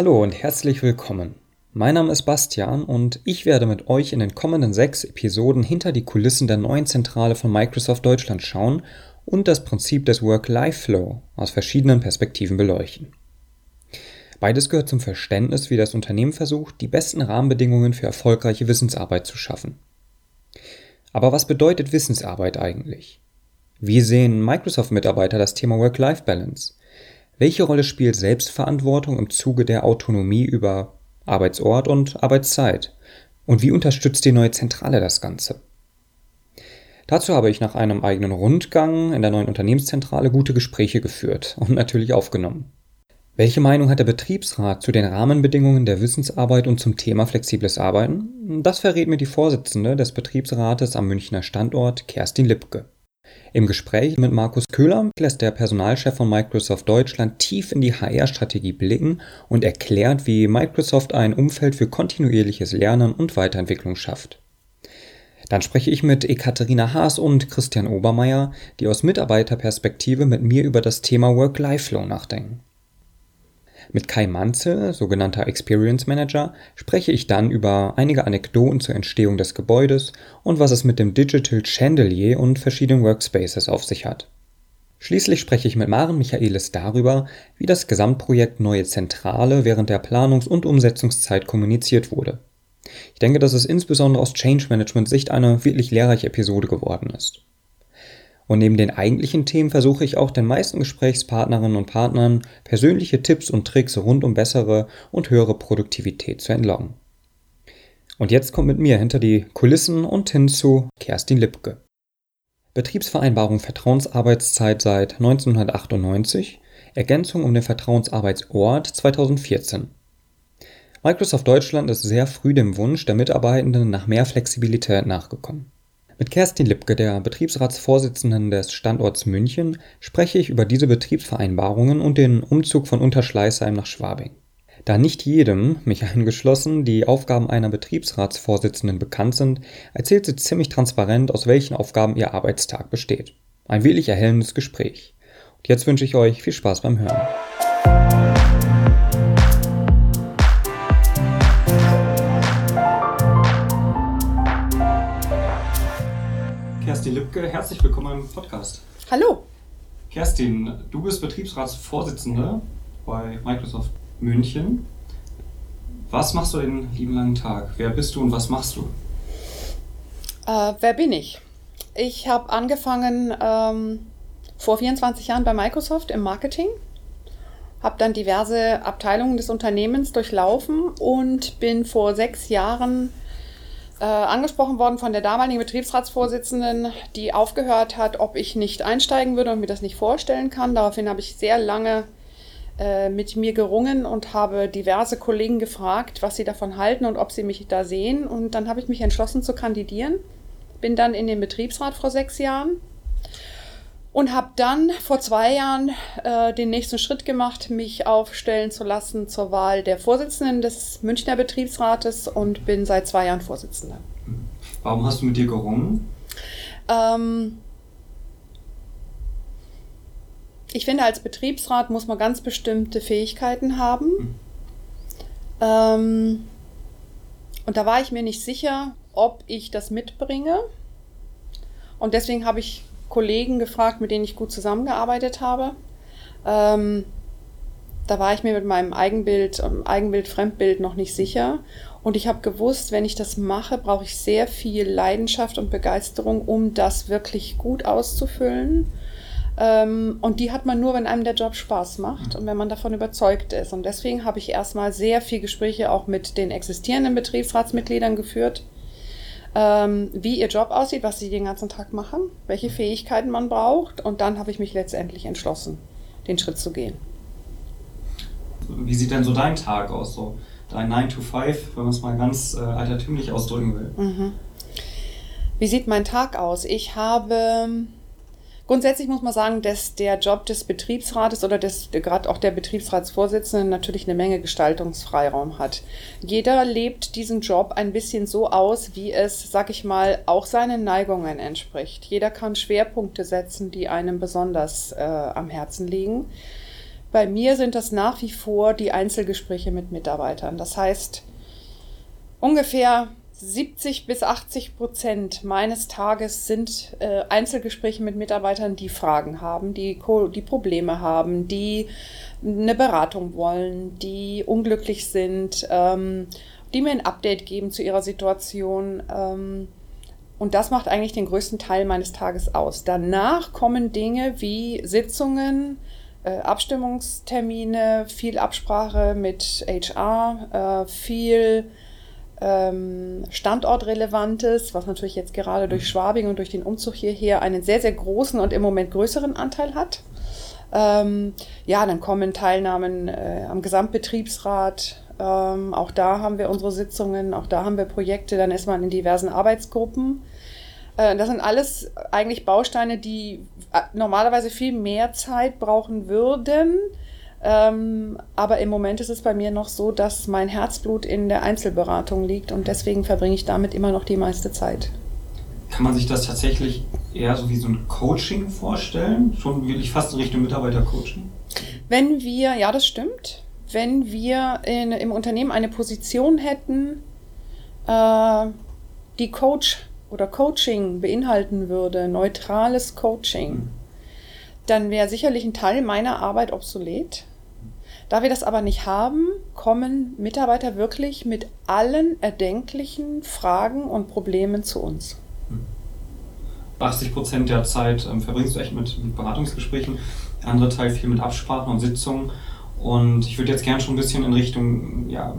Hallo und herzlich willkommen. Mein Name ist Bastian und ich werde mit euch in den kommenden sechs Episoden hinter die Kulissen der neuen Zentrale von Microsoft Deutschland schauen und das Prinzip des Work-Life-Flow aus verschiedenen Perspektiven beleuchten. Beides gehört zum Verständnis, wie das Unternehmen versucht, die besten Rahmenbedingungen für erfolgreiche Wissensarbeit zu schaffen. Aber was bedeutet Wissensarbeit eigentlich? Wie sehen Microsoft-Mitarbeiter das Thema Work-Life-Balance? Welche Rolle spielt Selbstverantwortung im Zuge der Autonomie über Arbeitsort und Arbeitszeit? Und wie unterstützt die neue Zentrale das Ganze? Dazu habe ich nach einem eigenen Rundgang in der neuen Unternehmenszentrale gute Gespräche geführt und natürlich aufgenommen. Welche Meinung hat der Betriebsrat zu den Rahmenbedingungen der Wissensarbeit und zum Thema flexibles Arbeiten? Das verrät mir die Vorsitzende des Betriebsrates am Münchner Standort, Kerstin Lipke. Im Gespräch mit Markus Köhler lässt der Personalchef von Microsoft Deutschland tief in die HR-Strategie blicken und erklärt, wie Microsoft ein Umfeld für kontinuierliches Lernen und Weiterentwicklung schafft. Dann spreche ich mit Ekaterina Haas und Christian Obermeier, die aus Mitarbeiterperspektive mit mir über das Thema Work-Life-Flow nachdenken. Mit Kai Manze, sogenannter Experience Manager, spreche ich dann über einige Anekdoten zur Entstehung des Gebäudes und was es mit dem Digital Chandelier und verschiedenen Workspaces auf sich hat. Schließlich spreche ich mit Maren Michaelis darüber, wie das Gesamtprojekt Neue Zentrale während der Planungs- und Umsetzungszeit kommuniziert wurde. Ich denke, dass es insbesondere aus Change Management Sicht eine wirklich lehrreiche Episode geworden ist. Und neben den eigentlichen Themen versuche ich auch den meisten Gesprächspartnerinnen und Partnern persönliche Tipps und Tricks rund um bessere und höhere Produktivität zu entlocken. Und jetzt kommt mit mir hinter die Kulissen und hin zu Kerstin Lipke. Betriebsvereinbarung Vertrauensarbeitszeit seit 1998, Ergänzung um den Vertrauensarbeitsort 2014. Microsoft Deutschland ist sehr früh dem Wunsch der Mitarbeitenden nach mehr Flexibilität nachgekommen. Mit Kerstin Lipke, der Betriebsratsvorsitzenden des Standorts München, spreche ich über diese Betriebsvereinbarungen und den Umzug von Unterschleißheim nach Schwabing. Da nicht jedem, mich eingeschlossen, die Aufgaben einer Betriebsratsvorsitzenden bekannt sind, erzählt sie ziemlich transparent, aus welchen Aufgaben ihr Arbeitstag besteht. Ein wirklich erhellendes Gespräch. Und jetzt wünsche ich euch viel Spaß beim Hören. Kerstin Lübke, herzlich willkommen im Podcast. Hallo. Kerstin, du bist Betriebsratsvorsitzende bei Microsoft München. Was machst du den lieben langen Tag? Wer bist du und was machst du? Äh, wer bin ich? Ich habe angefangen ähm, vor 24 Jahren bei Microsoft im Marketing, habe dann diverse Abteilungen des Unternehmens durchlaufen und bin vor sechs Jahren äh, angesprochen worden von der damaligen Betriebsratsvorsitzenden, die aufgehört hat, ob ich nicht einsteigen würde und mir das nicht vorstellen kann. Daraufhin habe ich sehr lange äh, mit mir gerungen und habe diverse Kollegen gefragt, was sie davon halten und ob sie mich da sehen. Und dann habe ich mich entschlossen zu kandidieren. Bin dann in den Betriebsrat vor sechs Jahren und habe dann vor zwei Jahren äh, den nächsten Schritt gemacht, mich aufstellen zu lassen zur Wahl der Vorsitzenden des Münchner Betriebsrates und bin seit zwei Jahren Vorsitzende. Warum hast du mit dir gerungen? Ähm, ich finde, als Betriebsrat muss man ganz bestimmte Fähigkeiten haben. Mhm. Ähm, und da war ich mir nicht sicher, ob ich das mitbringe. Und deswegen habe ich Kollegen gefragt, mit denen ich gut zusammengearbeitet habe. Ähm, da war ich mir mit meinem Eigenbild, ähm, Eigenbild, Fremdbild noch nicht sicher. Und ich habe gewusst, wenn ich das mache, brauche ich sehr viel Leidenschaft und Begeisterung, um das wirklich gut auszufüllen. Ähm, und die hat man nur, wenn einem der Job Spaß macht und wenn man davon überzeugt ist. Und deswegen habe ich erstmal sehr viel Gespräche auch mit den existierenden Betriebsratsmitgliedern geführt ähm, wie ihr Job aussieht, was sie den ganzen Tag machen, welche Fähigkeiten man braucht. Und dann habe ich mich letztendlich entschlossen, den Schritt zu gehen. Wie sieht denn so dein Tag aus? So dein 9 to 5, wenn man es mal ganz äh, altertümlich ausdrücken will. Mhm. Wie sieht mein Tag aus? Ich habe Grundsätzlich muss man sagen, dass der Job des Betriebsrates oder des, gerade auch der Betriebsratsvorsitzenden natürlich eine Menge Gestaltungsfreiraum hat. Jeder lebt diesen Job ein bisschen so aus, wie es, sag ich mal, auch seinen Neigungen entspricht. Jeder kann Schwerpunkte setzen, die einem besonders äh, am Herzen liegen. Bei mir sind das nach wie vor die Einzelgespräche mit Mitarbeitern. Das heißt, ungefähr 70 bis 80 Prozent meines Tages sind äh, Einzelgespräche mit Mitarbeitern, die Fragen haben, die, die Probleme haben, die eine Beratung wollen, die unglücklich sind, ähm, die mir ein Update geben zu ihrer Situation. Ähm, und das macht eigentlich den größten Teil meines Tages aus. Danach kommen Dinge wie Sitzungen, äh, Abstimmungstermine, viel Absprache mit HR, äh, viel ähm, Standortrelevantes, was natürlich jetzt gerade durch mhm. Schwabing und durch den Umzug hierher einen sehr, sehr großen und im Moment größeren Anteil hat. Ähm, ja, dann kommen Teilnahmen äh, am Gesamtbetriebsrat. Ähm, auch da haben wir unsere Sitzungen, auch da haben wir Projekte. Dann ist man in diversen Arbeitsgruppen. Äh, das sind alles eigentlich Bausteine, die äh, normalerweise viel mehr Zeit brauchen würden ähm, aber im Moment ist es bei mir noch so, dass mein Herzblut in der Einzelberatung liegt und deswegen verbringe ich damit immer noch die meiste Zeit. Kann man sich das tatsächlich eher so wie so ein Coaching vorstellen? Schon wirklich fast in Richtung Mitarbeitercoaching? Wenn wir, ja, das stimmt. Wenn wir in, im Unternehmen eine Position hätten, äh, die Coach oder Coaching beinhalten würde, neutrales Coaching, hm. dann wäre sicherlich ein Teil meiner Arbeit obsolet. Da wir das aber nicht haben, kommen Mitarbeiter wirklich mit allen erdenklichen Fragen und Problemen zu uns. 80 Prozent der Zeit ähm, verbringst du echt mit, mit Beratungsgesprächen, der andere Teil viel mit Absprachen und Sitzungen. Und ich würde jetzt gerne schon ein bisschen in Richtung ja,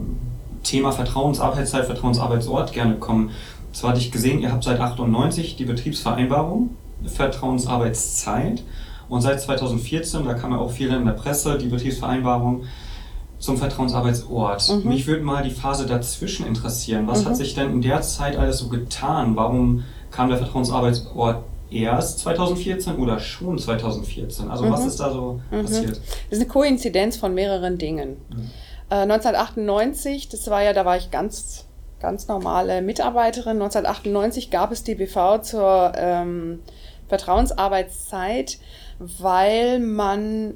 Thema Vertrauensarbeitszeit, Vertrauensarbeitsort gerne kommen. Zwar hatte ich gesehen, ihr habt seit 98 die Betriebsvereinbarung Vertrauensarbeitszeit. Und seit 2014, da kam ja auch viel in der Presse, die Betriebsvereinbarung zum Vertrauensarbeitsort. Mhm. Mich würde mal die Phase dazwischen interessieren. Was mhm. hat sich denn in der Zeit alles so getan? Warum kam der Vertrauensarbeitsort erst 2014 oder schon 2014? Also mhm. was ist da so mhm. passiert? Das ist eine Koinzidenz von mehreren Dingen. Mhm. Äh, 1998, das war ja, da war ich ganz, ganz normale Mitarbeiterin. 1998 gab es die BV zur ähm, Vertrauensarbeitszeit weil man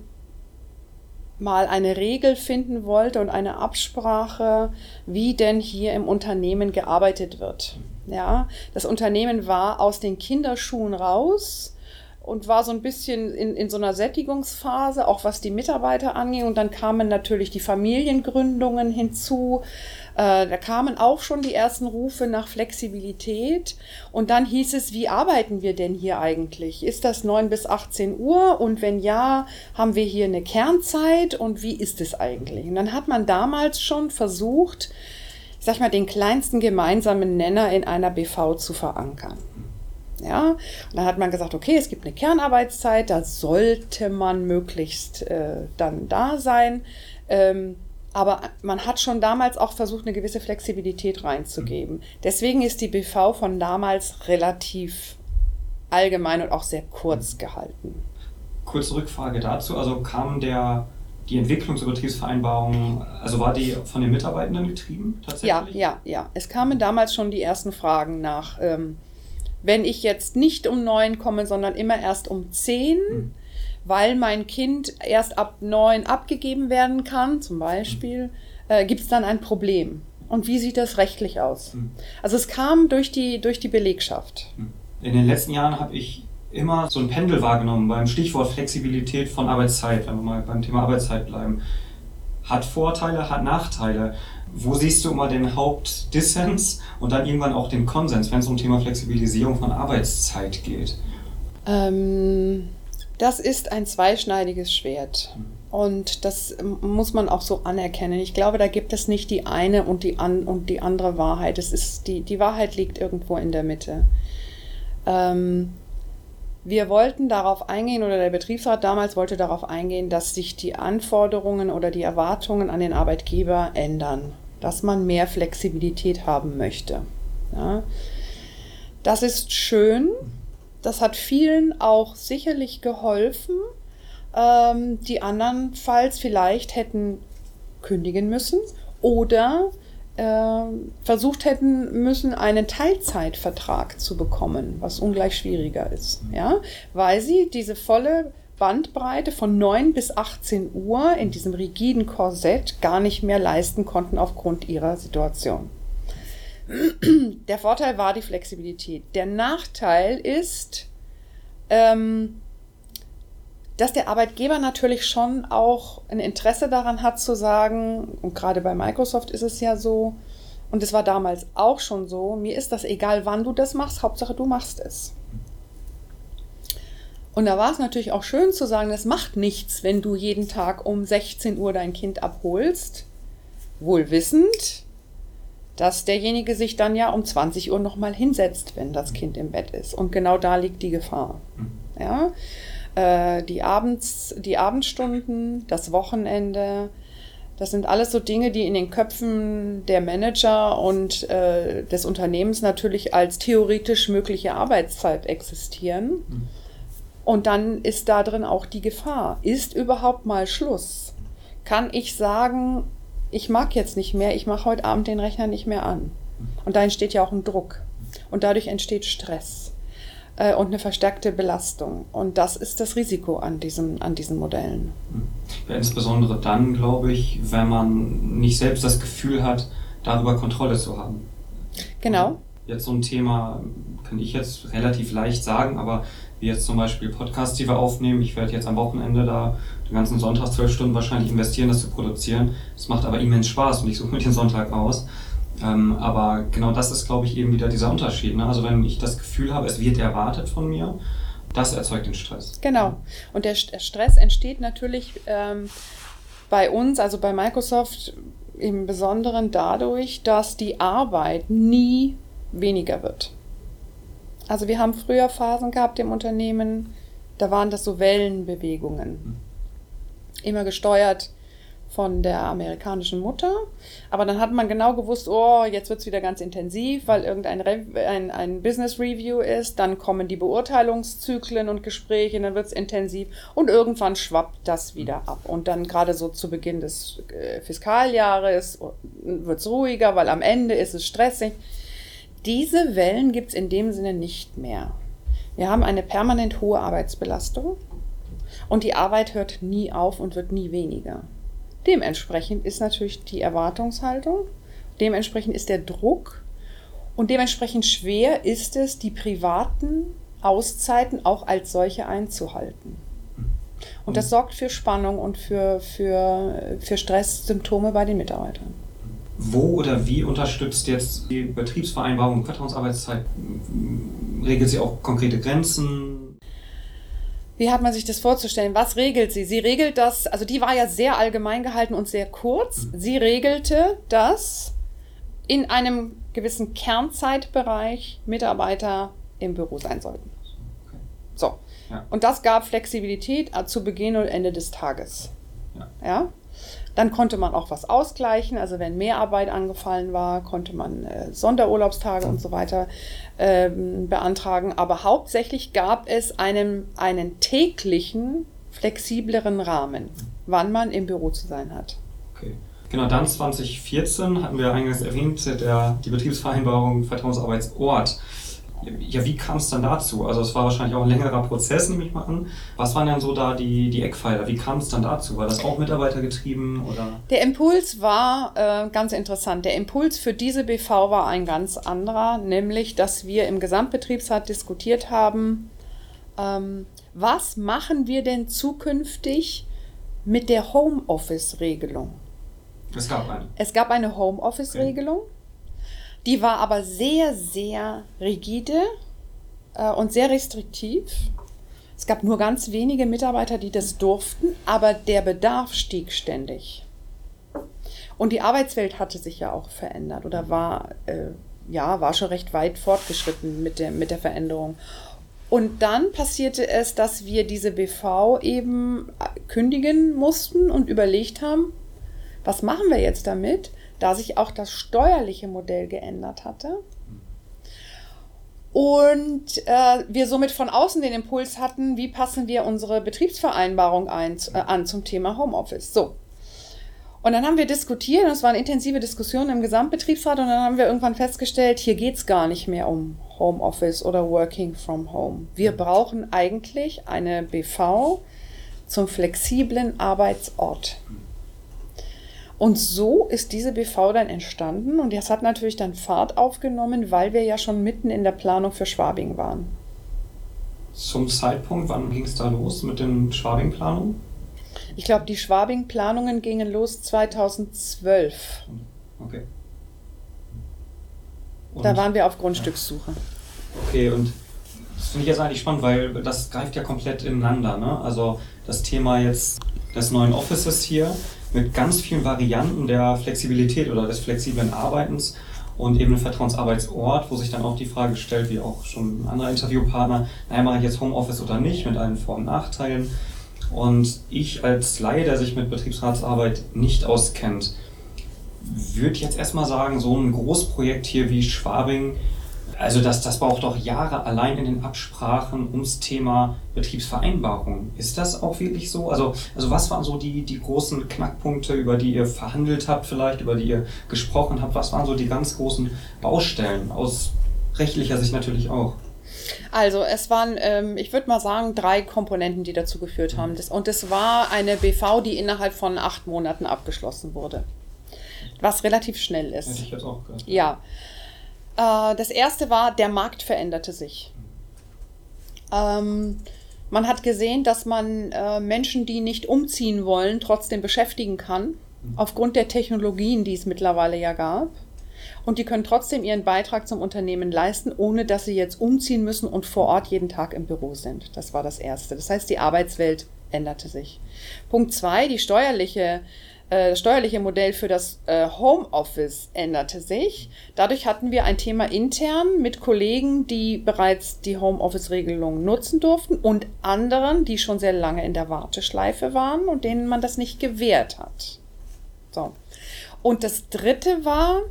mal eine Regel finden wollte und eine Absprache, wie denn hier im Unternehmen gearbeitet wird. Ja, das Unternehmen war aus den Kinderschuhen raus und war so ein bisschen in, in so einer Sättigungsphase, auch was die Mitarbeiter anging. Und dann kamen natürlich die Familiengründungen hinzu. Äh, da kamen auch schon die ersten Rufe nach Flexibilität. Und dann hieß es, wie arbeiten wir denn hier eigentlich? Ist das 9 bis 18 Uhr? Und wenn ja, haben wir hier eine Kernzeit? Und wie ist es eigentlich? Und dann hat man damals schon versucht, ich sag mal, den kleinsten gemeinsamen Nenner in einer BV zu verankern. Ja, und dann hat man gesagt, okay, es gibt eine Kernarbeitszeit, da sollte man möglichst äh, dann da sein. Ähm, aber man hat schon damals auch versucht, eine gewisse Flexibilität reinzugeben. Deswegen ist die BV von damals relativ allgemein und auch sehr kurz gehalten. Kurze Rückfrage dazu. Also kam der, die Entwicklung zur Betriebsvereinbarung, also war die von den Mitarbeitenden getrieben tatsächlich? Ja, ja, ja. Es kamen damals schon die ersten Fragen nach, ähm, wenn ich jetzt nicht um neun komme, sondern immer erst um zehn. Hm weil mein Kind erst ab neun abgegeben werden kann, zum Beispiel, äh, gibt es dann ein Problem. Und wie sieht das rechtlich aus? Hm. Also es kam durch die, durch die Belegschaft. Hm. In den letzten Jahren habe ich immer so ein Pendel wahrgenommen beim Stichwort Flexibilität von Arbeitszeit, wenn wir mal beim Thema Arbeitszeit bleiben. Hat Vorteile, hat Nachteile. Wo siehst du immer den Hauptdissens und dann irgendwann auch den Konsens, wenn es um Thema Flexibilisierung von Arbeitszeit geht? Ähm, das ist ein zweischneidiges Schwert. Und das muss man auch so anerkennen. Ich glaube, da gibt es nicht die eine und die, an, und die andere Wahrheit. Es ist die, die Wahrheit liegt irgendwo in der Mitte. Ähm, wir wollten darauf eingehen, oder der Betriebsrat damals wollte darauf eingehen, dass sich die Anforderungen oder die Erwartungen an den Arbeitgeber ändern, dass man mehr Flexibilität haben möchte. Ja. Das ist schön, das hat vielen auch sicherlich geholfen, ähm, die andernfalls vielleicht hätten kündigen müssen oder äh, versucht hätten müssen, einen Teilzeitvertrag zu bekommen, was ungleich schwieriger ist, ja, weil sie diese volle Bandbreite von 9 bis 18 Uhr in diesem rigiden Korsett gar nicht mehr leisten konnten aufgrund ihrer Situation. Der Vorteil war die Flexibilität. Der Nachteil ist, ähm, dass der Arbeitgeber natürlich schon auch ein Interesse daran hat zu sagen, und gerade bei Microsoft ist es ja so, und es war damals auch schon so, mir ist das egal, wann du das machst, Hauptsache du machst es. Und da war es natürlich auch schön zu sagen, es macht nichts, wenn du jeden Tag um 16 Uhr dein Kind abholst, wohl wissend, dass derjenige sich dann ja um 20 Uhr nochmal hinsetzt, wenn das Kind im Bett ist. Und genau da liegt die Gefahr. Mhm. Ja? Äh, die, Abends, die Abendstunden, das Wochenende, das sind alles so Dinge, die in den Köpfen der Manager und äh, des Unternehmens natürlich als theoretisch mögliche Arbeitszeit existieren. Mhm. Und dann ist da drin auch die Gefahr. Ist überhaupt mal Schluss? Kann ich sagen, ich mag jetzt nicht mehr, ich mache heute Abend den Rechner nicht mehr an? Und da entsteht ja auch ein Druck. Und dadurch entsteht Stress äh, und eine verstärkte Belastung. Und das ist das Risiko an, diesem, an diesen Modellen. Ja, insbesondere dann, glaube ich, wenn man nicht selbst das Gefühl hat, darüber Kontrolle zu haben. Genau. Jetzt so ein Thema kann ich jetzt relativ leicht sagen, aber wie jetzt zum Beispiel Podcasts, die wir aufnehmen. Ich werde jetzt am Wochenende da den ganzen Sonntag zwölf Stunden wahrscheinlich investieren, das zu produzieren. Es macht aber immens Spaß und ich suche mir den Sonntag aus. Ähm, aber genau das ist, glaube ich, eben wieder dieser Unterschied. Ne? Also wenn ich das Gefühl habe, es wird erwartet von mir, das erzeugt den Stress. Genau. Und der, Stress entsteht natürlich ähm, bei uns, also bei Microsoft im Besonderen dadurch, dass die Arbeit nie weniger wird. Also wir haben früher Phasen gehabt im Unternehmen, da waren das so Wellenbewegungen. Immer gesteuert von der amerikanischen Mutter. Aber dann hat man genau gewusst, oh, jetzt wird es wieder ganz intensiv, weil irgendein Re ein, ein Business Review ist. Dann kommen die Beurteilungszyklen und Gespräche, dann wird es intensiv und irgendwann schwappt das wieder ab. Und dann gerade so zu Beginn des äh, Fiskaljahres wird es ruhiger, weil am Ende ist es stressig. Diese Wellen gibt es in dem Sinne nicht mehr. Wir haben eine permanent hohe Arbeitsbelastung und die Arbeit hört nie auf und wird nie weniger. Dementsprechend ist natürlich die Erwartungshaltung, dementsprechend ist der Druck und dementsprechend schwer ist es, die privaten Auszeiten auch als solche einzuhalten. Und das sorgt für Spannung und für, für, für Stresssymptome bei den Mitarbeitern. Wo oder wie unterstützt jetzt die Betriebsvereinbarung Vertrauensarbeitszeit? Regelt sie auch konkrete Grenzen? Wie hat man sich das vorzustellen? Was regelt sie? Sie regelt das, also die war ja sehr allgemein gehalten und sehr kurz. Sie regelte, dass in einem gewissen Kernzeitbereich Mitarbeiter im Büro sein sollten. Okay. So. Ja. Und das gab Flexibilität zu Beginn und Ende des Tages. Ja. ja? Dann konnte man auch was ausgleichen. Also wenn Mehrarbeit angefallen war, konnte man äh, Sonderurlaubstage und so weiter ähm, beantragen. Aber hauptsächlich gab es einen, einen täglichen, flexibleren Rahmen, wann man im Büro zu sein hat. Okay. Genau, dann 2014 hatten wir eingangs erwähnt, der, die Betriebsvereinbarung Vertrauensarbeitsort ja, wie kam es dann dazu? Also es war wahrscheinlich auch ein längerer Prozess, nehme ich mal an. Was waren denn so da die, die Eckpfeiler? Wie kam es dann dazu? War das auch mitarbeitergetrieben? Oder? Der Impuls war äh, ganz interessant. Der Impuls für diese BV war ein ganz anderer, nämlich, dass wir im Gesamtbetriebsrat diskutiert haben, ähm, was machen wir denn zukünftig mit der Homeoffice-Regelung? Es gab eine. Es gab eine Homeoffice-Regelung. Okay. Die war aber sehr, sehr rigide äh, und sehr restriktiv. Es gab nur ganz wenige Mitarbeiter, die das durften, aber der Bedarf stieg ständig. Und die Arbeitswelt hatte sich ja auch verändert oder war, äh, ja, war schon recht weit fortgeschritten mit der, mit der Veränderung. Und dann passierte es, dass wir diese BV eben äh, kündigen mussten und überlegt haben, was machen wir jetzt damit? Da sich auch das steuerliche Modell geändert hatte. Und äh, wir somit von außen den Impuls hatten, wie passen wir unsere Betriebsvereinbarung ein, äh, an zum Thema Homeoffice. So. Und dann haben wir diskutiert, und es waren intensive Diskussionen im Gesamtbetriebsrat, und dann haben wir irgendwann festgestellt, hier geht es gar nicht mehr um Homeoffice oder Working from Home. Wir brauchen eigentlich eine BV, zum flexiblen Arbeitsort. Und so ist diese BV dann entstanden und das hat natürlich dann Fahrt aufgenommen, weil wir ja schon mitten in der Planung für Schwabing waren. Zum Zeitpunkt, wann ging es da los mit den Schwabing-Planungen? Ich glaube, die Schwabing-Planungen gingen los 2012. Okay. Und da waren wir auf Grundstückssuche. Okay, und das finde ich jetzt eigentlich spannend, weil das greift ja komplett ineinander. Ne? Also das Thema jetzt des neuen Offices hier mit ganz vielen Varianten der Flexibilität oder des flexiblen Arbeitens und eben ein Vertrauensarbeitsort, wo sich dann auch die Frage stellt, wie auch schon ein anderer Interviewpartner, naja, mache ich jetzt Homeoffice oder nicht, mit allen Vor- und Nachteilen. Und ich als Laie, der sich mit Betriebsratsarbeit nicht auskennt, würde jetzt erstmal sagen, so ein Großprojekt hier wie Schwabing, also das, das braucht doch Jahre allein in den Absprachen ums Thema Betriebsvereinbarung. Ist das auch wirklich so? Also, also was waren so die, die großen Knackpunkte, über die ihr verhandelt habt vielleicht, über die ihr gesprochen habt? Was waren so die ganz großen Baustellen aus rechtlicher Sicht natürlich auch? Also es waren, ähm, ich würde mal sagen, drei Komponenten, die dazu geführt haben. Das, und es war eine BV, die innerhalb von acht Monaten abgeschlossen wurde. Was relativ schnell ist. Hätte ich jetzt auch gehört. Ja. Äh, das erste war, der Markt veränderte sich. Ähm, man hat gesehen, dass man äh, Menschen, die nicht umziehen wollen, trotzdem beschäftigen kann, mhm. aufgrund der Technologien, die es mittlerweile ja gab. Und die können trotzdem ihren Beitrag zum Unternehmen leisten, ohne dass sie jetzt umziehen müssen und vor Ort jeden Tag im Büro sind. Das war das Erste. Das heißt, die Arbeitswelt änderte sich. Punkt zwei, die steuerliche äh, das steuerliche Modell für das äh, Homeoffice änderte sich. Dadurch hatten wir ein Thema intern mit Kollegen, die bereits die Homeoffice-Regelung nutzen durften und anderen, die schon sehr lange in der Warteschleife waren und denen man das nicht gewährt hat. So. Und das dritte war,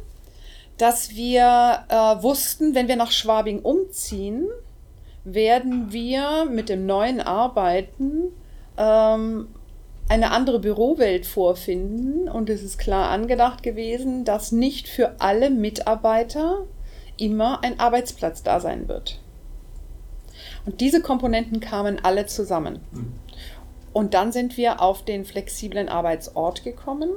dass wir äh, wussten, wenn wir nach Schwabing umziehen, werden wir mit dem neuen Arbeiten ähm, eine andere Bürowelt vorfinden. Und es ist klar angedacht gewesen, dass nicht für alle Mitarbeiter immer ein Arbeitsplatz da sein wird. Und diese Komponenten kamen alle zusammen. Und dann sind wir auf den flexiblen Arbeitsort gekommen.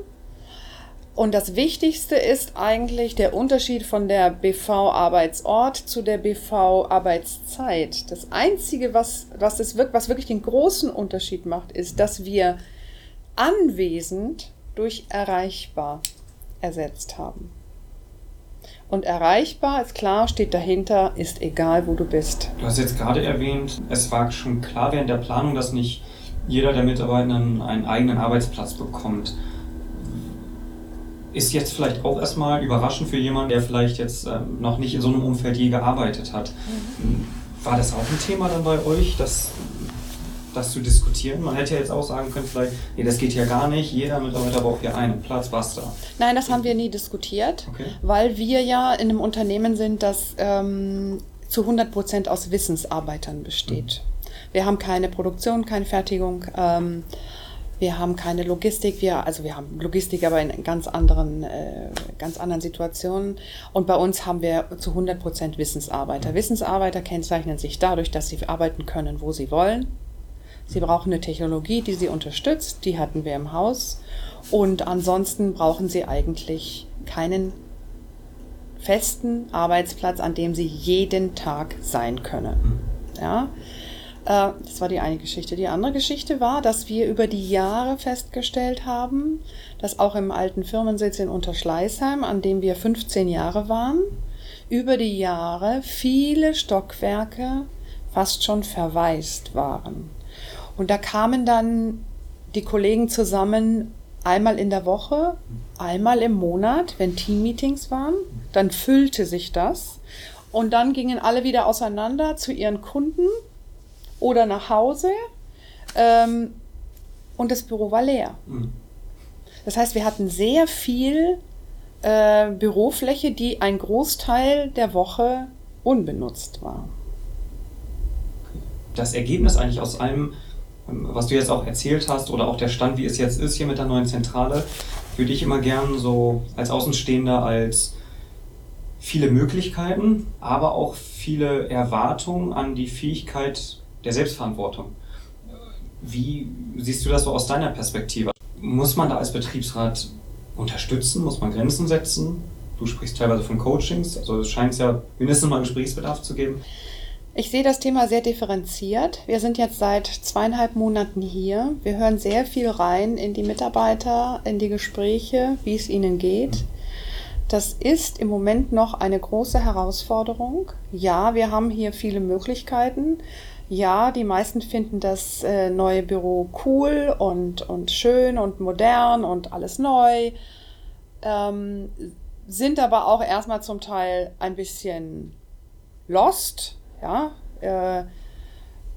Und das Wichtigste ist eigentlich der Unterschied von der BV-Arbeitsort zu der BV-Arbeitszeit. Das Einzige, was, was, es, was wirklich den großen Unterschied macht, ist, dass wir anwesend durch erreichbar ersetzt haben. Und erreichbar ist klar, steht dahinter, ist egal, wo du bist. Du hast jetzt gerade erwähnt, es war schon klar während der Planung, dass nicht jeder der Mitarbeitenden einen eigenen Arbeitsplatz bekommt. Ist jetzt vielleicht auch erstmal überraschend für jemanden, der vielleicht jetzt ähm, noch nicht in so einem Umfeld je gearbeitet hat. Mhm. War das auch ein Thema dann bei euch, dass das zu diskutieren? Man hätte ja jetzt auch sagen können, vielleicht, nee, das geht ja gar nicht, jeder Mitarbeiter braucht hier einen Platz, basta. Nein, das haben wir nie diskutiert, okay. weil wir ja in einem Unternehmen sind, das ähm, zu 100 Prozent aus Wissensarbeitern besteht. Mhm. Wir haben keine Produktion, keine Fertigung. Ähm, wir haben keine Logistik, wir, also wir haben Logistik, aber in ganz anderen, äh, ganz anderen Situationen. Und bei uns haben wir zu 100 Prozent Wissensarbeiter. Mhm. Wissensarbeiter kennzeichnen sich dadurch, dass sie arbeiten können, wo sie wollen, Sie brauchen eine Technologie, die sie unterstützt, die hatten wir im Haus. Und ansonsten brauchen sie eigentlich keinen festen Arbeitsplatz, an dem sie jeden Tag sein können. Ja, äh, das war die eine Geschichte. Die andere Geschichte war, dass wir über die Jahre festgestellt haben, dass auch im alten Firmensitz in Unterschleißheim, an dem wir 15 Jahre waren, über die Jahre viele Stockwerke fast schon verwaist waren. Und da kamen dann die Kollegen zusammen einmal in der Woche, einmal im Monat, wenn Teammeetings waren. Dann füllte sich das. Und dann gingen alle wieder auseinander zu ihren Kunden oder nach Hause. Ähm, und das Büro war leer. Mhm. Das heißt, wir hatten sehr viel äh, Bürofläche, die ein Großteil der Woche unbenutzt war. Das Ergebnis eigentlich aus allem was du jetzt auch erzählt hast oder auch der Stand, wie es jetzt ist hier mit der neuen Zentrale, würde ich immer gern so als Außenstehender als viele Möglichkeiten, aber auch viele Erwartungen an die Fähigkeit der Selbstverantwortung. Wie siehst du das so aus deiner Perspektive? Muss man da als Betriebsrat unterstützen? Muss man Grenzen setzen? Du sprichst teilweise von Coachings, also es scheint ja mindestens mal Gesprächsbedarf zu geben. Ich sehe das Thema sehr differenziert. Wir sind jetzt seit zweieinhalb Monaten hier. Wir hören sehr viel rein in die Mitarbeiter, in die Gespräche, wie es ihnen geht. Das ist im Moment noch eine große Herausforderung. Ja, wir haben hier viele Möglichkeiten. Ja, die meisten finden das äh, neue Büro cool und, und schön und modern und alles neu. Ähm, sind aber auch erstmal zum Teil ein bisschen lost, ja, äh,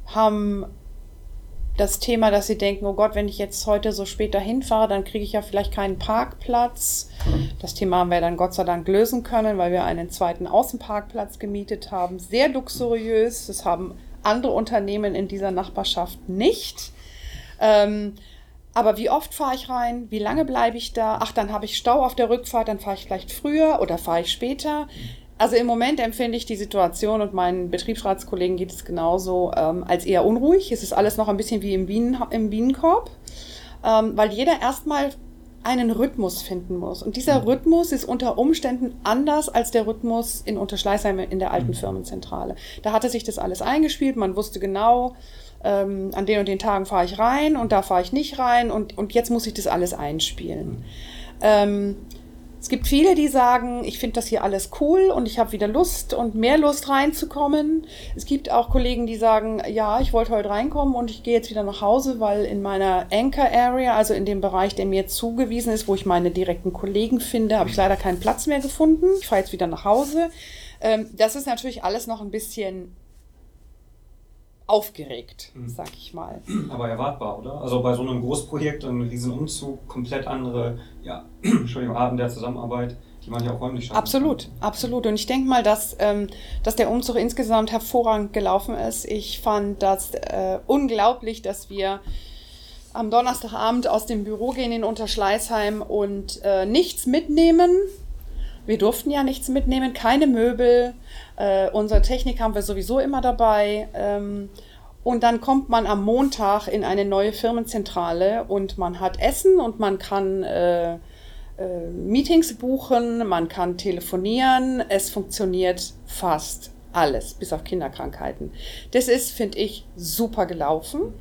haben das Thema, dass sie denken, oh Gott, wenn ich jetzt heute so später hinfahre, dann kriege ich ja vielleicht keinen Parkplatz. Das Thema haben wir dann Gott sei Dank lösen können, weil wir einen zweiten Außenparkplatz gemietet haben. Sehr luxuriös. Das haben andere Unternehmen in dieser Nachbarschaft nicht. Ähm, aber wie oft fahre ich rein? Wie lange bleibe ich da? Ach, dann habe ich Stau auf der Rückfahrt, dann fahre ich vielleicht früher oder fahre ich später. Also im Moment empfinde ich die Situation und meinen Betriebsratskollegen geht es genauso ähm, als eher unruhig. Es ist alles noch ein bisschen wie im, Bienen, im Bienenkorb, ähm, weil jeder erstmal einen Rhythmus finden muss. Und dieser mhm. Rhythmus ist unter Umständen anders als der Rhythmus in Unterschleißheim in der alten mhm. Firmenzentrale. Da hatte sich das alles eingespielt, man wusste genau, ähm, an den und den Tagen fahre ich rein und da fahre ich nicht rein und, und jetzt muss ich das alles einspielen. Mhm. Ähm, es gibt viele, die sagen, ich finde das hier alles cool und ich habe wieder Lust und mehr Lust reinzukommen. Es gibt auch Kollegen, die sagen, ja, ich wollte heute reinkommen und ich gehe jetzt wieder nach Hause, weil in meiner Anchor Area, also in dem Bereich, der mir zugewiesen ist, wo ich meine direkten Kollegen finde, habe ich leider keinen Platz mehr gefunden. Ich fahre jetzt wieder nach Hause. Ähm, das ist natürlich alles noch ein bisschen aufgeregt, mhm. sag ich mal. Aber erwartbar, oder? Also bei so einem Großprojekt, einem riesen Umzug, komplett andere ja, Entschuldigung, Arten der Zusammenarbeit, die man ja auch räumlich schafft. Absolut, absolut. Und ich denke mal, dass, ähm, dass der Umzug insgesamt hervorragend gelaufen ist. Ich fand das äh, unglaublich, dass wir am Donnerstagabend aus dem Büro gehen in Unterschleißheim und äh, nichts mitnehmen. Wir durften ja nichts mitnehmen, keine Möbel, äh, unsere Technik haben wir sowieso immer dabei. Ähm, und dann kommt man am Montag in eine neue Firmenzentrale und man hat Essen und man kann äh, äh, Meetings buchen, man kann telefonieren. Es funktioniert fast alles, bis auf Kinderkrankheiten. Das ist, finde ich, super gelaufen.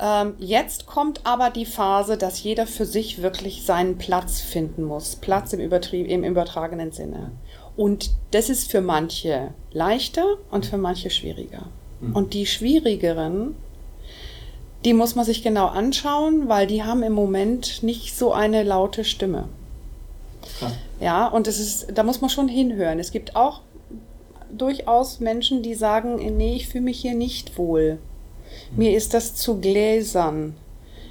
Ähm, jetzt kommt aber die Phase, dass jeder für sich wirklich seinen Platz finden muss. Platz im, Übertrieb, im übertragenen Sinne. Und das ist für manche leichter und für manche schwieriger. Mhm. Und die schwierigeren, die muss man sich genau anschauen, weil die haben im Moment nicht so eine laute Stimme. Klar. Ja, und es ist, da muss man schon hinhören. Es gibt auch durchaus Menschen, die sagen, nee, ich fühle mich hier nicht wohl. Mir ist das zu gläsern.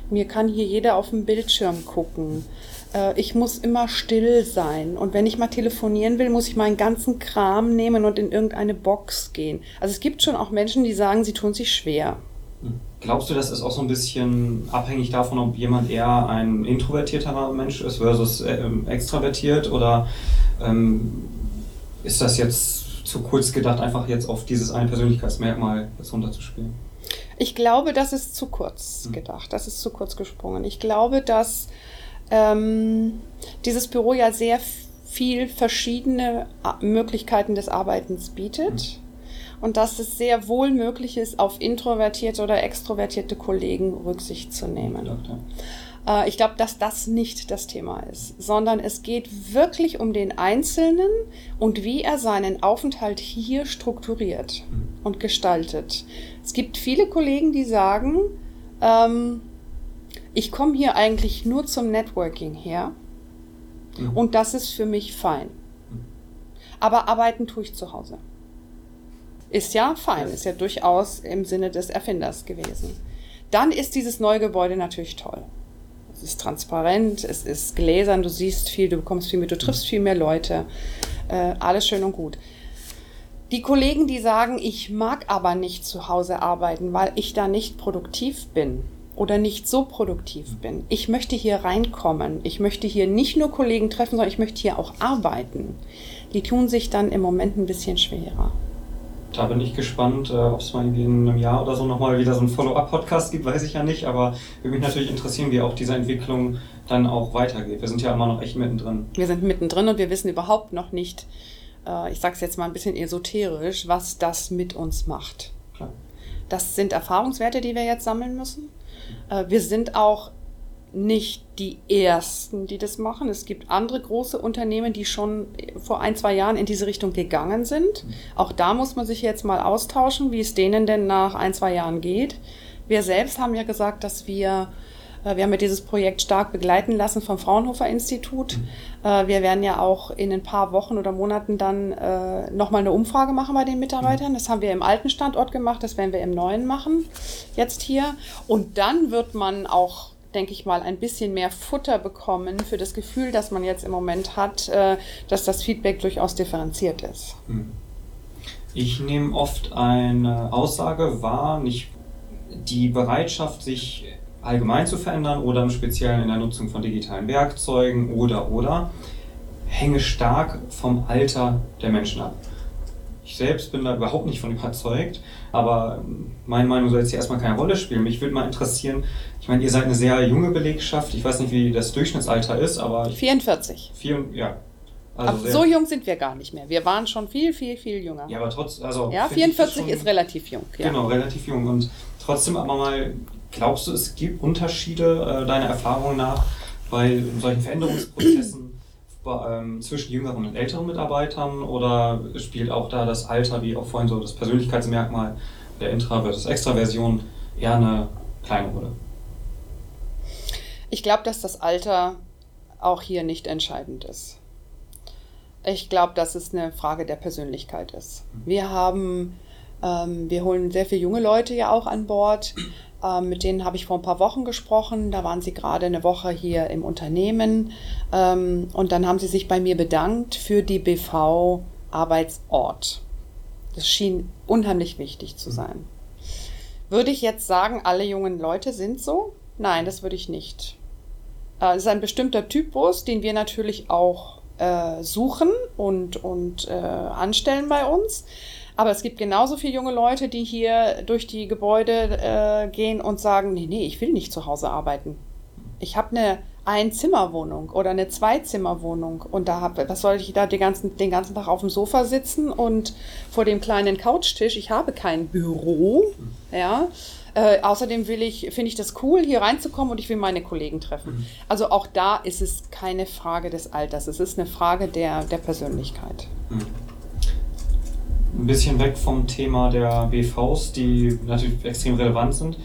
Mir kann hier jeder auf dem Bildschirm gucken äh, ich muss immer still sein. Und wenn ich mal telefonieren will, muss ich meinen ganzen Kram nehmen und in irgendeine Box gehen. Also es gibt schon auch Menschen, die sagen, sie tun sich schwer. Hm. Glaubst du, das ist auch so ein bisschen abhängig davon, ob jemand eher ein introvertierter Mensch ist versus äh, ähm, extravertiert? Oder ähm, ist das jetzt zu kurz gedacht, einfach jetzt auf dieses eine Persönlichkeitsmerkmal jetzt runterzuspielen? Ich glaube, das ist zu kurz hm. gedacht. Das ist zu kurz gesprungen. Ich glaube, dass ähm, dieses Büro ja sehr viel verschiedene Möglichkeiten des Arbeitens bietet. Und dass es sehr wohl möglich ist, auf introvertierte oder extrovertierte Kollegen Rücksicht zu nehmen. Äh, ich glaube, dass das nicht das Thema ist, sondern es geht wirklich um den Einzelnen und wie er seinen Aufenthalt hier strukturiert mhm. und gestaltet. Es gibt viele Kollegen, die sagen, ähm, ich komme hier eigentlich nur zum Networking her mhm. und das ist für mich fein. Aber arbeiten tue ich zu Hause. Ist ja fein, ist ja durchaus im Sinne des Erfinders gewesen. Dann ist dieses neue Gebäude natürlich toll. Es ist transparent, es ist gläsern, du siehst viel, du bekommst viel mit, du triffst viel mehr Leute. Äh, alles schön und gut. Die Kollegen, die sagen, ich mag aber nicht zu Hause arbeiten, weil ich da nicht produktiv bin, oder nicht so produktiv bin. Ich möchte hier reinkommen. Ich möchte hier nicht nur Kollegen treffen, sondern ich möchte hier auch arbeiten. Die tun sich dann im Moment ein bisschen schwerer. da bin ich gespannt, äh, ob es mal irgendwie in einem Jahr oder so nochmal wieder so einen Follow-up-Podcast gibt, weiß ich ja nicht, aber würde mich natürlich interessieren, wie auch diese Entwicklung dann auch weitergeht. Wir sind ja immer noch echt mittendrin. Wir sind mittendrin und wir wissen überhaupt noch nicht, äh, ich sage es jetzt mal ein bisschen esoterisch, was das mit uns macht. Das sind Erfahrungswerte, die wir jetzt sammeln müssen. Äh, wir sind auch nicht die ersten, die das machen. Es gibt andere große Unternehmen, die schon vor ein, zwei Jahren in diese Richtung gegangen sind. Auch da muss man sich jetzt mal austauschen, wie es denen denn nach ein, zwei Jahren geht. Wir selbst haben ja gesagt, dass wir wir haben ja dieses Projekt stark begleiten lassen vom Fraunhofer Institut. Mhm. Äh, wir werden ja auch in ein paar Wochen oder Monaten dann äh, nochmal eine Umfrage machen bei den Mitarbeitern. Mhm. Das haben wir im alten Standort gemacht, das werden wir im neuen machen, jetzt hier. Und dann wird man auch denke ich mal, ein bisschen mehr Futter bekommen für das Gefühl, das man jetzt im Moment hat, dass das Feedback durchaus differenziert ist. Mhm. Ich nehme oft eine Aussage wahr, nicht die Bereitschaft, sich allgemein zu verändern oder im Speziellen in der Nutzung von digitalen Werkzeugen oder oder hänge stark vom Alter der Menschen ab. Ich selbst bin da überhaupt nicht von überzeugt, aber meine Meinung soll jetzt hier erstmal keine Rolle spielen. Mich würde mal interessieren, ich meine, ihr seid eine sehr junge Belegschaft, ich weiß nicht, wie das Durchschnittsalter ist, aber... 44. Vier, ja, also so jung sind wir gar nicht mehr. Wir waren schon viel, viel, viel jünger. Ja, aber trotzdem, also. Ja, 44 schon, ist relativ jung. Ja. Genau, relativ jung. Und trotzdem aber mal Glaubst du, es gibt Unterschiede äh, deiner Erfahrung nach bei solchen Veränderungsprozessen bei, ähm, zwischen jüngeren und älteren Mitarbeitern oder spielt auch da das Alter, wie auch vorhin so das Persönlichkeitsmerkmal der Intra- versus Extraversion eher eine kleine Rolle? Ich glaube, dass das Alter auch hier nicht entscheidend ist. Ich glaube, dass es eine Frage der Persönlichkeit ist. Mhm. Wir haben, ähm, wir holen sehr viele junge Leute ja auch an Bord. Ähm, mit denen habe ich vor ein paar Wochen gesprochen. Da waren sie gerade eine Woche hier im Unternehmen. Ähm, und dann haben sie sich bei mir bedankt für die BV-Arbeitsort. Das schien unheimlich wichtig zu sein. Würde ich jetzt sagen, alle jungen Leute sind so? Nein, das würde ich nicht. Äh, es ist ein bestimmter Typus, den wir natürlich auch äh, suchen und, und äh, anstellen bei uns. Aber es gibt genauso viele junge Leute, die hier durch die Gebäude äh, gehen und sagen, nee, nee, ich will nicht zu Hause arbeiten. Ich habe eine Einzimmerwohnung oder eine Zweizimmerwohnung und da hab, was soll ich da den ganzen, den ganzen Tag auf dem Sofa sitzen und vor dem kleinen Couchtisch? Ich habe kein Büro, ja. Äh, außerdem will ich, finde ich das cool, hier reinzukommen und ich will meine Kollegen treffen. Mhm. Also auch da ist es keine Frage des Alters, es ist eine Frage der, der Persönlichkeit. Mhm ein bisschen weg vom Thema der BVs, die natürlich extrem relevant sind.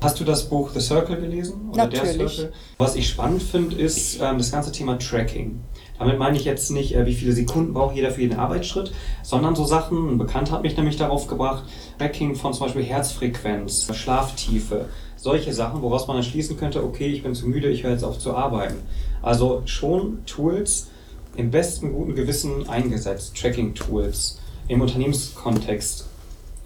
Hast du das Buch The Circle gelesen? Oder Natürlich. Der Circle? Was ich spannend finde, ist ähm, das ganze Thema Tracking. Damit meine ich jetzt nicht, äh, wie viele Sekunden braucht jeder für jeden Arbeitsschritt, sondern so Sachen, ein Bekannter hat mich nämlich darauf gebracht, Tracking von zum Beispiel Herzfrequenz, Schlaftiefe, solche Sachen, woraus man dann schließen könnte, okay, ich bin zu müde, ich höre jetzt auf zu arbeiten. Also schon Tools im besten guten Gewissen eingesetzt, Tracking-Tools im Unternehmenskontext.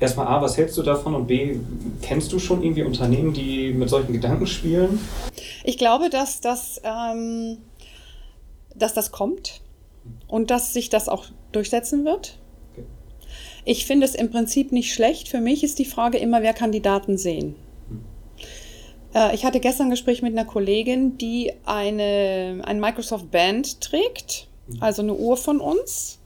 Erstmal A, was hältst du davon und B, kennst du schon irgendwie Unternehmen, die mit solchen Gedanken spielen? Ich glaube, dass das, ähm, dass das kommt und dass sich das auch durchsetzen wird. Okay. Ich finde es im Prinzip nicht schlecht. Für mich ist die Frage immer, wer kann die Daten sehen? Hm. Äh, ich hatte gestern ein Gespräch mit einer Kollegin, die eine, ein Microsoft Band trägt, hm. also eine Uhr von uns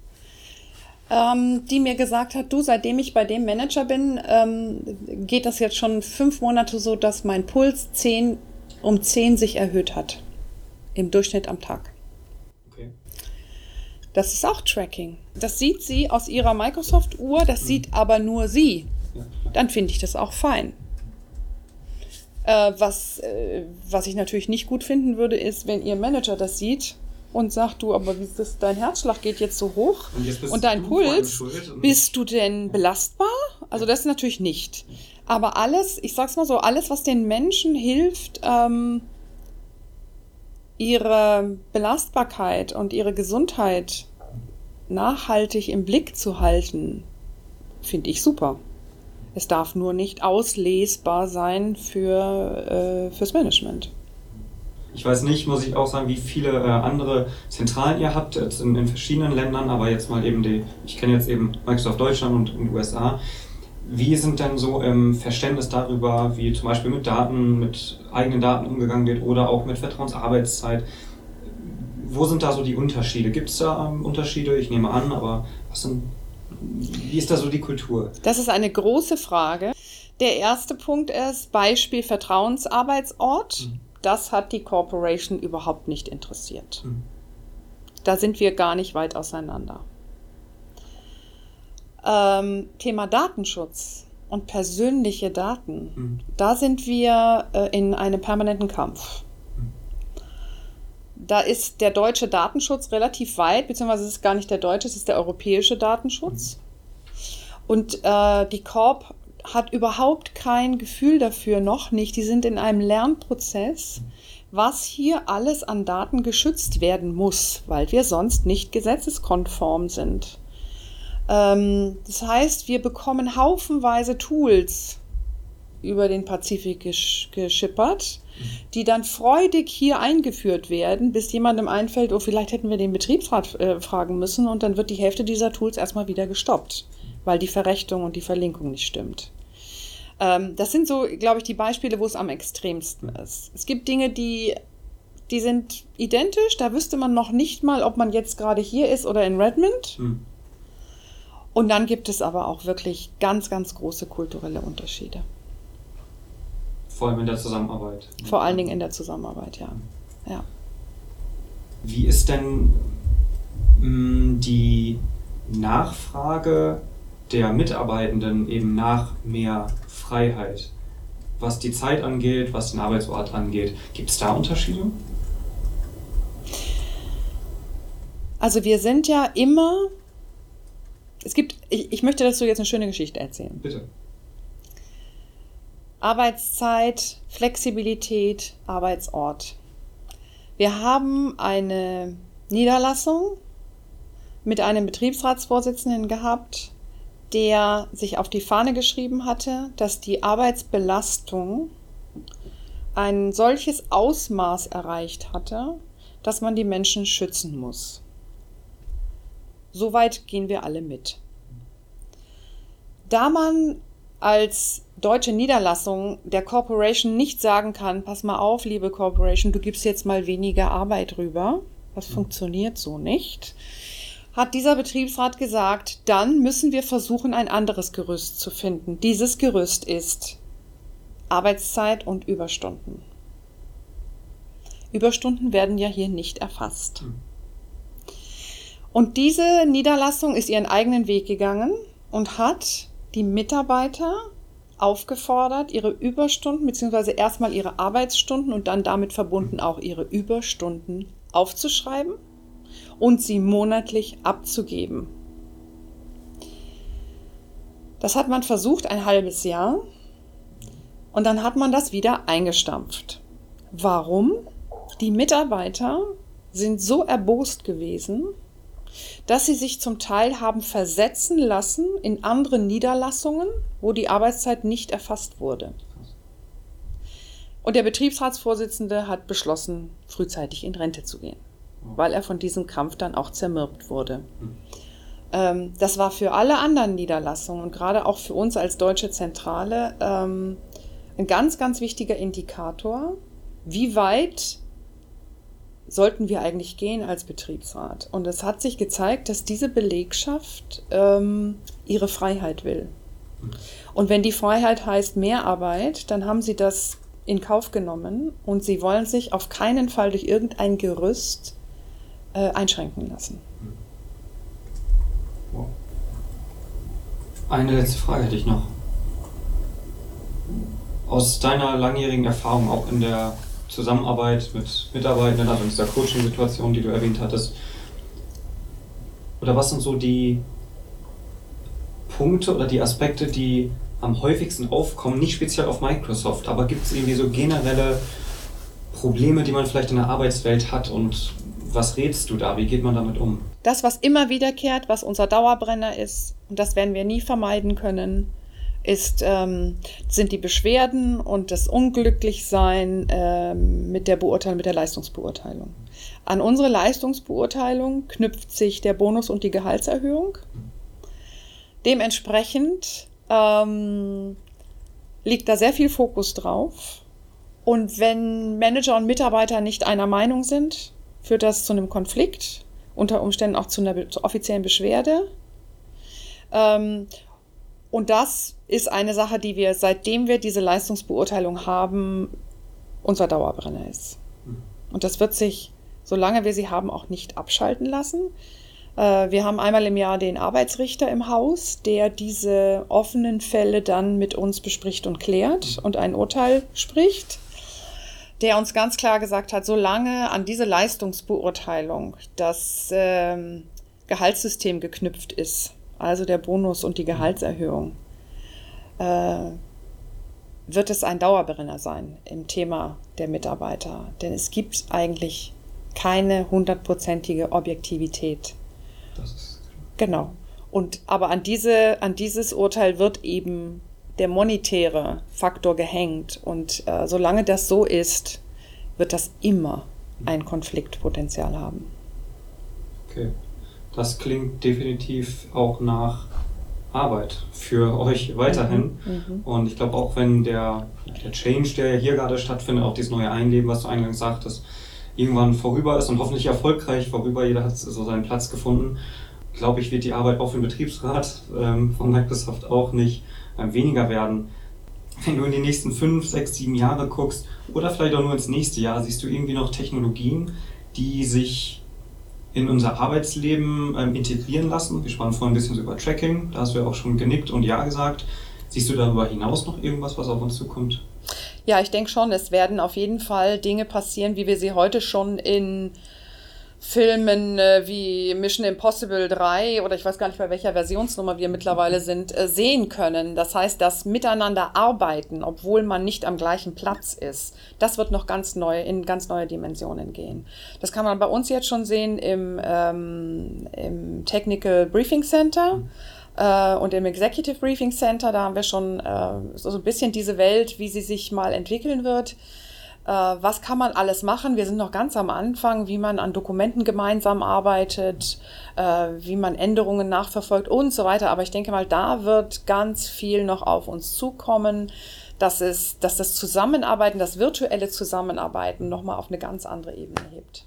ähm, die mir gesagt hat, du, seitdem ich bei dem Manager bin, ähm, geht das jetzt schon fünf Monate so, dass mein Puls 10 um 10 sich erhöht hat. Im Durchschnitt am Tag. Okay. Das ist auch Tracking. Das sieht sie aus ihrer Microsoft-Uhr, das mhm. sieht aber nur sie. Dann finde ich das auch fein. Äh, was, äh, was ich natürlich nicht gut finden würde, ist, wenn ihr Manager das sieht und sagt, du, aber wie ist das, dein Herzschlag geht jetzt so hoch und, und dein Puls, bist du denn belastbar? Also das natürlich nicht. Aber alles, ich sag's mal so, alles, was den Menschen hilft, ähm, ihre Belastbarkeit und ihre Gesundheit nachhaltig im Blick zu halten, finde ich super. Es darf nur nicht auslesbar sein für, äh, fürs Management. Ich weiß nicht, muss ich auch sagen, wie viele äh, andere Zentralen ihr habt jetzt in, in, verschiedenen Ländern, aber jetzt mal eben die, ich kenne jetzt eben Microsoft Deutschland und, und USA. Wie sind denn so im Verständnis darüber, wie zum Beispiel mit Daten, mit eigenen Daten umgegangen wird oder auch mit Vertrauensarbeitszeit? Wo sind da so die Unterschiede? Gibt es da ähm, Unterschiede? Ich nehme an, aber was sind, wie ist da so die Kultur? Das ist eine große Frage. Der erste Punkt ist Beispiel Vertrauensarbeitsort. Mhm. Das hat die Corporation überhaupt nicht interessiert. Mhm. Da sind wir gar nicht weit auseinander. Ähm, Thema Datenschutz und persönliche Daten, mhm. da sind wir äh, in einem permanenten Kampf. Mhm. Da ist der deutsche Datenschutz relativ weit, beziehungsweise es ist gar nicht der deutsche, es ist der europäische Datenschutz. Mhm. Und äh, die Corp hat überhaupt kein Gefühl dafür, noch nicht. Die sind in einem Lernprozess, was hier alles an Daten geschützt werden muss, weil wir sonst nicht gesetzeskonform sind. Ähm, das heißt, wir bekommen haufenweise Tools über den Pazifik gesch geschippert, die dann freudig hier eingeführt werden, bis jemandem einfällt, oh, vielleicht hätten wir den Betriebsrat äh, fragen müssen und dann wird die Hälfte dieser Tools erstmal wieder gestoppt, weil die Verrechtung und die Verlinkung nicht stimmt. Ähm, das sind so, glaube ich, die Beispiele, wo es am extremsten ist. Es gibt Dinge, die, die sind identisch, da wüsste man noch nicht mal, ob man jetzt gerade hier ist oder in Redmond. Hm. Und dann gibt es aber auch wirklich ganz, ganz große kulturelle Unterschiede. Vor allem in der Zusammenarbeit. Vor allen Dingen in der Zusammenarbeit, ja. ja. Wie ist denn mh, mm, die Nachfrage der Mitarbeitenden eben nach mehr Freiheit? Was die Zeit angeht, was den Arbeitsort angeht. Gibt es da Unterschiede? Also wir sind ja immer es gibt, ich, ich möchte dazu jetzt eine schöne Geschichte erzählen. Bitte. Arbeitszeit, Flexibilität, Arbeitsort. Wir haben eine Niederlassung mit einem Betriebsratsvorsitzenden gehabt, der sich auf die Fahne geschrieben hatte, dass die Arbeitsbelastung ein solches Ausmaß erreicht hatte, dass man die Menschen schützen muss. Soweit gehen wir alle mit. Da man als deutsche Niederlassung der Corporation nicht sagen kann, pass mal auf, liebe Corporation, du gibst jetzt mal weniger Arbeit rüber, das mhm. funktioniert so nicht, hat dieser Betriebsrat gesagt, dann müssen wir versuchen, ein anderes Gerüst zu finden. Dieses Gerüst ist Arbeitszeit und Überstunden. Überstunden werden ja hier nicht erfasst. Mhm. Und diese Niederlassung ist ihren eigenen Weg gegangen und hat die Mitarbeiter aufgefordert, ihre Überstunden bzw. erstmal ihre Arbeitsstunden und dann damit verbunden auch ihre Überstunden aufzuschreiben und sie monatlich abzugeben. Das hat man versucht ein halbes Jahr und dann hat man das wieder eingestampft. Warum? Die Mitarbeiter sind so erbost gewesen, dass sie sich zum Teil haben versetzen lassen in andere Niederlassungen, wo die Arbeitszeit nicht erfasst wurde. Und der Betriebsratsvorsitzende hat beschlossen, frühzeitig in Rente zu gehen, weil er von diesem Kampf dann auch zermürbt wurde. Ähm, das war für alle anderen Niederlassungen und gerade auch für uns als deutsche Zentrale ähm, ein ganz, ganz wichtiger Indikator, wie weit sollten wir eigentlich gehen als Betriebsrat. Und es hat sich gezeigt, dass diese Belegschaft ähm, ihre Freiheit will. Und wenn die Freiheit heißt mehr Arbeit, dann haben sie das in Kauf genommen und sie wollen sich auf keinen Fall durch irgendein Gerüst äh, einschränken lassen. Eine letzte Frage hätte ich noch. Aus deiner langjährigen Erfahrung auch in der Zusammenarbeit mit Mitarbeitenden, also in dieser Coaching-Situation, die du erwähnt hattest? Oder was sind so die Punkte oder die Aspekte, die am häufigsten aufkommen, nicht speziell auf Microsoft, aber gibt es irgendwie so generelle Probleme, die man vielleicht in der Arbeitswelt hat und was rätst du da? Wie geht man damit um? Das, was immer wiederkehrt, was unser Dauerbrenner ist, und das werden wir nie vermeiden können, ist, ähm, sind die Beschwerden und das Unglücklichsein ähm, mit der Beurteilung, mit der Leistungsbeurteilung. An unsere Leistungsbeurteilung knüpft sich der Bonus und die Gehaltserhöhung. Dementsprechend ähm, liegt da sehr viel Fokus drauf. Und wenn Manager und Mitarbeiter nicht einer Meinung sind, führt das zu einem Konflikt, unter Umständen auch zu einer zu offiziellen Beschwerde. Ähm, und das ist eine Sache, die wir, seitdem wir diese Leistungsbeurteilung haben, unser Dauerbrenner ist. Hm. Und das wird sich, solange wir sie haben, auch nicht abschalten lassen. Äh, wir haben einmal im Jahr den Arbeitsrichter im Haus, der diese offenen Fälle dann mit uns bespricht und klärt und ein Urteil spricht, der uns ganz klar gesagt hat, solange an diese Leistungsbeurteilung das ähm, Gehaltssystem geknüpft ist, also der Bonus und die Gehaltserhöhung, äh, wird es ein Dauerbrenner sein im Thema der Mitarbeiter. Denn es gibt eigentlich keine hundertprozentige Objektivität das ist genau. Und aber an diese, an dieses Urteil wird eben der monetäre Faktor gehängt. Und äh, solange das so ist, wird das immer ein Konfliktpotenzial haben. Okay. Das klingt definitiv auch nach Arbeit für euch weiterhin. Mhm. Und ich glaube auch, wenn der, der Change, der hier gerade stattfindet, auch dieses neue Einleben, was du eingangs sagtest, irgendwann vorüber ist und hoffentlich erfolgreich vorüber, jeder hat so seinen Platz gefunden, glaube ich, wird die Arbeit auch für den Betriebsrat ähm, von Microsoft auch nicht weniger werden. Wenn du in die nächsten fünf, sechs, sieben Jahre guckst oder vielleicht auch nur ins nächste Jahr, siehst du irgendwie noch Technologien, die sich in unser Arbeitsleben ähm, integrieren lassen. Wir sprachen vorhin ein bisschen über Tracking, da hast du ja auch schon genickt und Ja gesagt. Siehst du darüber hinaus noch irgendwas, was auf uns zukommt? Ja, ich denke schon, es werden auf jeden Fall Dinge passieren, wie wir sie heute schon in Filmen äh, wie Mission Impossible 3 oder ich weiß gar nicht, bei welcher Versionsnummer wir mittlerweile sind, äh, sehen können. Das heißt, das Miteinander arbeiten, obwohl man nicht am gleichen Platz ist, das wird noch ganz neu, in ganz neue Dimensionen gehen. Das kann man bei uns jetzt schon sehen im, ähm, im Technical Briefing Center. Mhm äh, und im Executive Briefing Center, da haben wir schon äh, so ein bisschen diese Welt, wie sie sich mal entwickeln wird. Äh, was kann man alles machen? Wir sind noch ganz am Anfang, wie man an Dokumenten gemeinsam arbeitet, äh, wie man Änderungen nachverfolgt und so weiter. Aber ich denke mal, da wird ganz viel noch auf uns zukommen, dass, es, dass das Zusammenarbeiten, das virtuelle Zusammenarbeiten nochmal auf eine ganz andere Ebene hebt.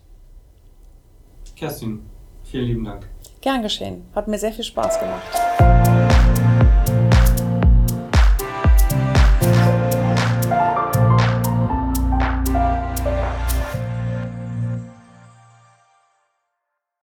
Kerstin, vielen lieben Dank. Gern geschehen. Hat mir sehr viel Spaß gemacht.